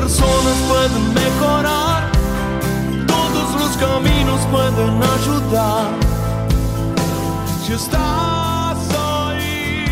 Personas pueden mejorar, todos los caminos pueden ayudar. Si estás ahí,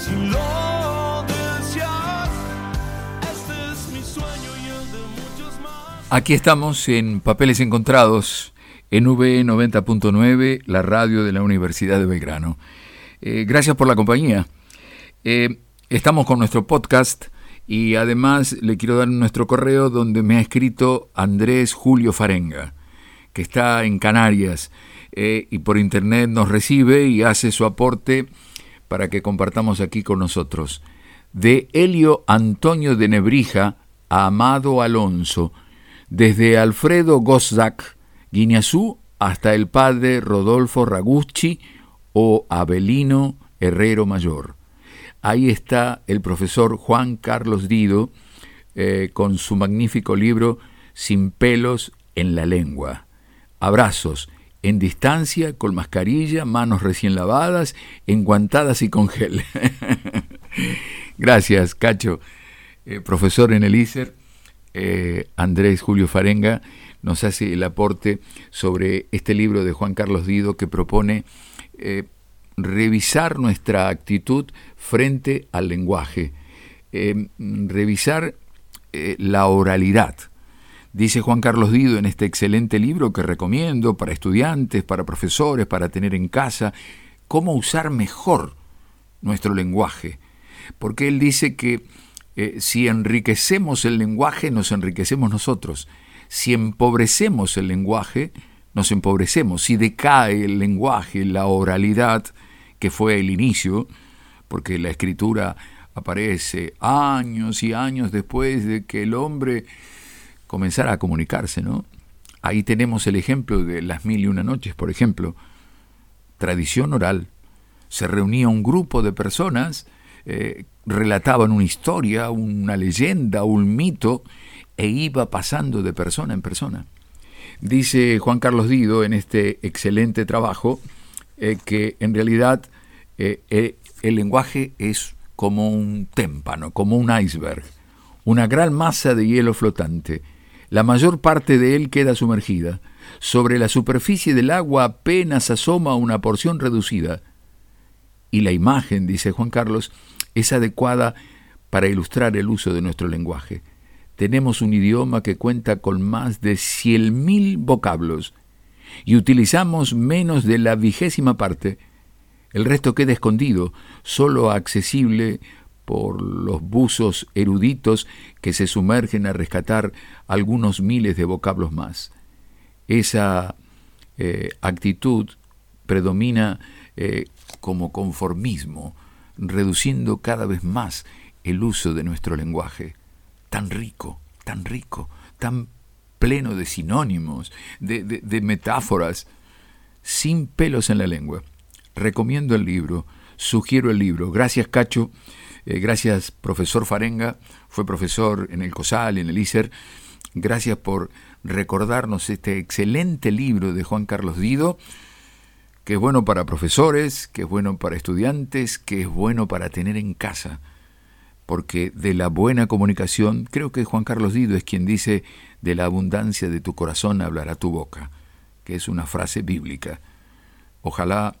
si lo deseas, este es mi sueño y el de muchos más. Aquí estamos en Papeles Encontrados, en V 90.9, la radio de la Universidad de Belgrano. Eh, gracias por la compañía. Eh, estamos con nuestro podcast y además le quiero dar nuestro correo donde me ha escrito Andrés Julio Farenga, que está en Canarias eh, y por internet nos recibe y hace su aporte para que compartamos aquí con nosotros. De Helio Antonio de Nebrija a Amado Alonso, desde Alfredo Gozdak, Guineazú, hasta el padre Rodolfo Ragucci o Abelino Herrero Mayor ahí está el profesor Juan Carlos Dido eh, con su magnífico libro Sin pelos en la lengua. Abrazos, en distancia, con mascarilla, manos recién lavadas, enguantadas y con gel. Gracias, Cacho. Eh, profesor en el ISER, eh, Andrés Julio Farenga, nos hace el aporte sobre este libro de Juan Carlos Dido que propone revisar nuestra actitud frente al lenguaje, eh, revisar eh, la oralidad. Dice Juan Carlos Dido en este excelente libro que recomiendo para estudiantes, para profesores, para tener en casa, cómo usar mejor nuestro lenguaje. Porque él dice que eh, si enriquecemos el lenguaje, nos enriquecemos nosotros. Si empobrecemos el lenguaje, nos empobrecemos. Si decae el lenguaje, la oralidad, que fue el inicio, porque la escritura aparece años y años después de que el hombre comenzara a comunicarse, ¿no? Ahí tenemos el ejemplo de las mil y una noches, por ejemplo. Tradición oral. Se reunía un grupo de personas, eh, relataban una historia, una leyenda, un mito, e iba pasando de persona en persona. Dice Juan Carlos Dido en este excelente trabajo, eh, que en realidad eh, eh, el lenguaje es como un témpano, como un iceberg, una gran masa de hielo flotante. La mayor parte de él queda sumergida. Sobre la superficie del agua apenas asoma una porción reducida. Y la imagen, dice Juan Carlos, es adecuada para ilustrar el uso de nuestro lenguaje. Tenemos un idioma que cuenta con más de cien mil vocablos y utilizamos menos de la vigésima parte, el resto queda escondido, solo accesible por los buzos eruditos que se sumergen a rescatar algunos miles de vocablos más. Esa eh, actitud predomina eh, como conformismo, reduciendo cada vez más el uso de nuestro lenguaje, tan rico, tan rico, tan pleno de sinónimos, de, metáforas, sin pelos en la lengua. Recomiendo el libro, sugiero el libro. Gracias, Cacho. Eh, gracias, profesor Farenga. Fue profesor en el COSAL, en el ISER. Gracias por recordarnos este excelente libro de Juan Carlos Dido, que es bueno para profesores, que es bueno para estudiantes, que es bueno para tener en casa. Porque de la buena comunicación, creo que Juan Carlos Dido es quien dice, de la abundancia de tu corazón hablará tu boca, que es una frase bíblica. Ojalá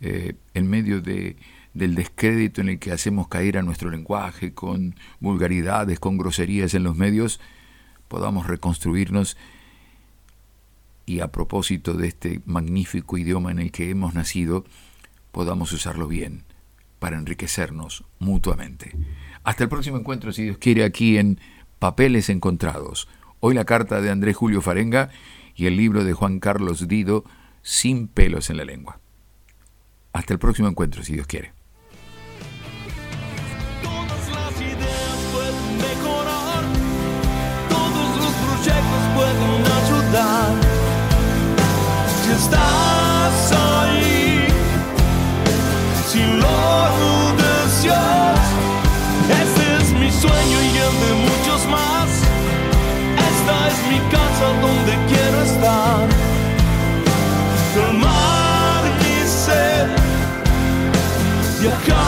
eh, en medio de, del descrédito en el que hacemos caer a nuestro lenguaje con vulgaridades, con groserías en los medios, podamos reconstruirnos y a propósito de este magnífico idioma en el que hemos nacido, podamos usarlo bien para enriquecernos mutuamente. Hasta el próximo encuentro, si Dios quiere, aquí en Papeles Encontrados Hoy la carta de Andrés Julio Farenga y el libro de Juan Carlos Dido, Sin pelos en la lengua. Hasta el próximo encuentro, si Dios quiere. You're